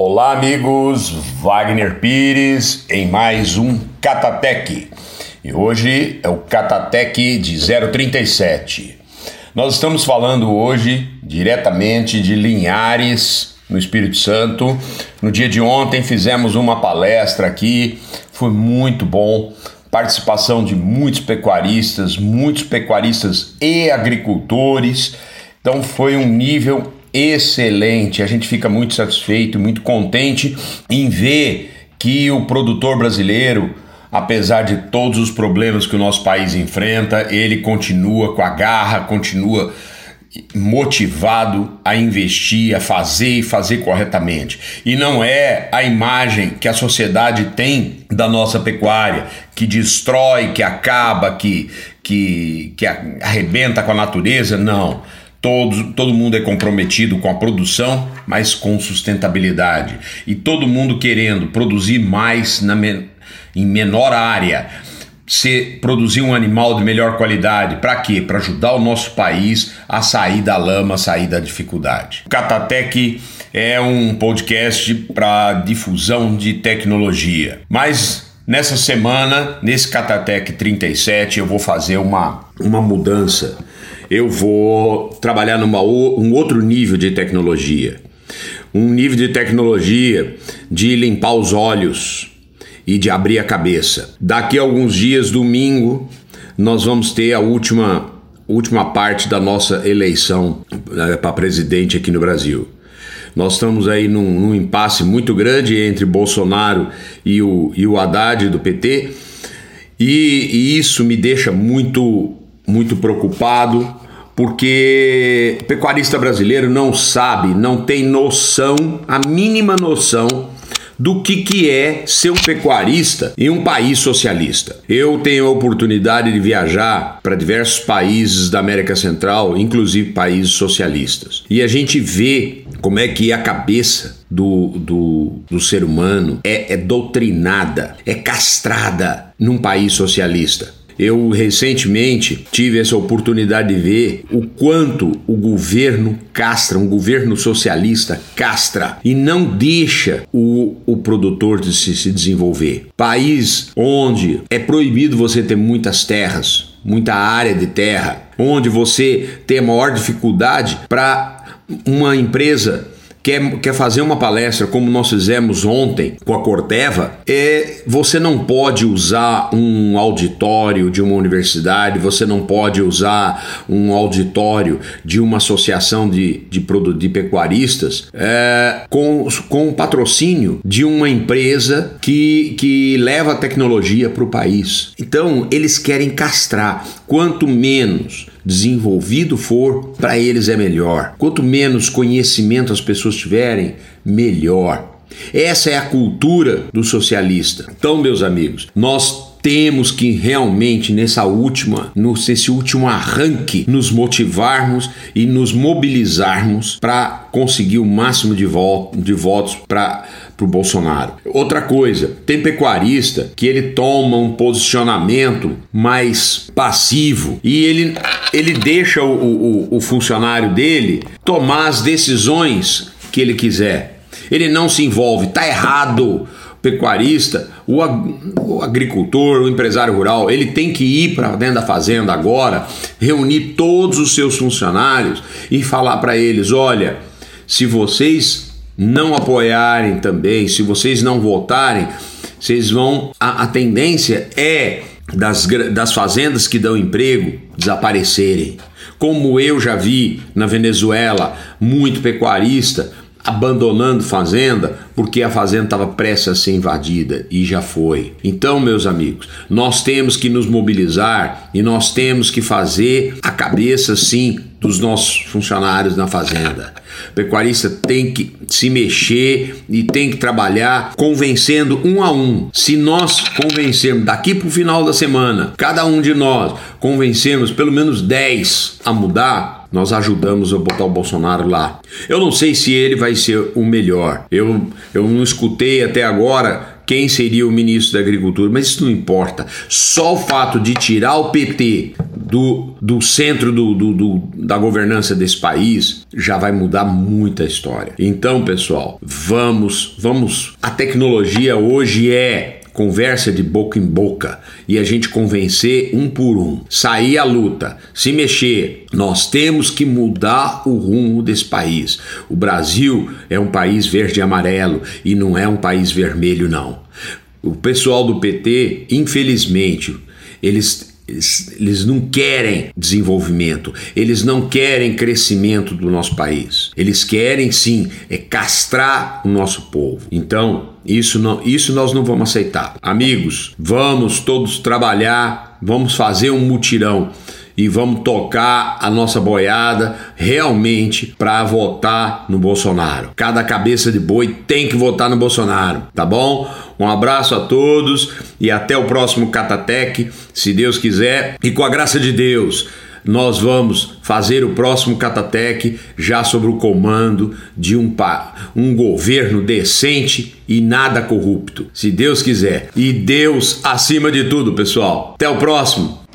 Olá, amigos. Wagner Pires em mais um Catatec. E hoje é o Catatec de 037. Nós estamos falando hoje diretamente de Linhares, no Espírito Santo. No dia de ontem fizemos uma palestra aqui, foi muito bom. Participação de muitos pecuaristas, muitos pecuaristas e agricultores. Então foi um nível excelente. A gente fica muito satisfeito, muito contente em ver que o produtor brasileiro, apesar de todos os problemas que o nosso país enfrenta, ele continua com a garra, continua motivado a investir, a fazer e fazer corretamente. E não é a imagem que a sociedade tem da nossa pecuária, que destrói, que acaba, que, que, que arrebenta com a natureza, não. Todo, todo mundo é comprometido com a produção, mas com sustentabilidade. E todo mundo querendo produzir mais na men em menor área. Se produzir um animal de melhor qualidade, para quê? Para ajudar o nosso país a sair da lama, a sair da dificuldade. O Catatec é um podcast para difusão de tecnologia. Mas nessa semana, nesse Catatec 37, eu vou fazer uma, uma mudança eu vou trabalhar numa um outro nível de tecnologia. Um nível de tecnologia de limpar os olhos e de abrir a cabeça. Daqui a alguns dias, domingo, nós vamos ter a última, última parte da nossa eleição né, para presidente aqui no Brasil. Nós estamos aí num, num, impasse muito grande entre Bolsonaro e o, e o Haddad do PT, e, e isso me deixa muito muito preocupado, porque o pecuarista brasileiro não sabe, não tem noção, a mínima noção do que, que é ser um pecuarista em um país socialista. Eu tenho a oportunidade de viajar para diversos países da América Central, inclusive países socialistas. E a gente vê como é que a cabeça do, do, do ser humano é, é doutrinada, é castrada num país socialista. Eu recentemente tive essa oportunidade de ver o quanto o governo castra, um governo socialista castra e não deixa o, o produtor de se, se desenvolver. País onde é proibido você ter muitas terras, muita área de terra, onde você tem a maior dificuldade para uma empresa quer, quer fazer uma palestra como nós fizemos ontem com a Corteva, é, você não pode usar um auditório de uma universidade, você não pode usar um auditório de uma associação de, de, de pecuaristas é, com, com o patrocínio de uma empresa que, que leva tecnologia para o país. Então, eles querem castrar. Quanto menos desenvolvido for, para eles é melhor. Quanto menos conhecimento as pessoas tiverem, melhor. Essa é a cultura do socialista. Então, meus amigos, nós temos que realmente nessa última, nesse último arranque, nos motivarmos e nos mobilizarmos para conseguir o máximo de, de votos para o Bolsonaro. Outra coisa, tem pecuarista que ele toma um posicionamento mais passivo e ele, ele deixa o, o, o funcionário dele tomar as decisões que ele quiser. Ele não se envolve, tá errado pecuarista, o, agricultor, o empresário rural, ele tem que ir para dentro da fazenda agora, reunir todos os seus funcionários e falar para eles: olha, se vocês não apoiarem também, se vocês não votarem, vocês vão. A, a tendência é das, das fazendas que dão emprego desaparecerem. Como eu já vi na Venezuela, muito pecuarista abandonando fazenda porque a fazenda estava prestes a ser invadida e já foi. Então, meus amigos, nós temos que nos mobilizar e nós temos que fazer a cabeça sim dos nossos funcionários na fazenda. O pecuarista tem que se mexer e tem que trabalhar convencendo um a um. Se nós convencermos daqui para o final da semana, cada um de nós convencemos pelo menos 10 a mudar, nós ajudamos a botar o Bolsonaro lá. Eu não sei se ele vai ser o melhor. Eu, eu não escutei até agora quem seria o ministro da Agricultura, mas isso não importa. Só o fato de tirar o PT do, do centro do, do, do, da governança desse país, já vai mudar muita história. Então, pessoal, vamos, vamos. A tecnologia hoje é conversa de boca em boca e a gente convencer um por um, sair à luta, se mexer. Nós temos que mudar o rumo desse país. O Brasil é um país verde e amarelo e não é um país vermelho, não. O pessoal do PT, infelizmente, eles eles, eles, não querem desenvolvimento, eles não querem crescimento do nosso país. Eles querem sim é castrar o nosso povo. Então, isso, não, isso nós não vamos aceitar. Amigos, vamos todos trabalhar, vamos fazer um mutirão e vamos tocar a nossa boiada realmente para votar no Bolsonaro. Cada cabeça de boi tem que votar no Bolsonaro, tá bom? Um abraço a todos e até o próximo Catatec, se Deus quiser, e com a graça de Deus nós vamos fazer o próximo Catatec já sobre o comando de um, um governo decente e nada corrupto, se Deus quiser. E Deus acima de tudo, pessoal. Até o próximo.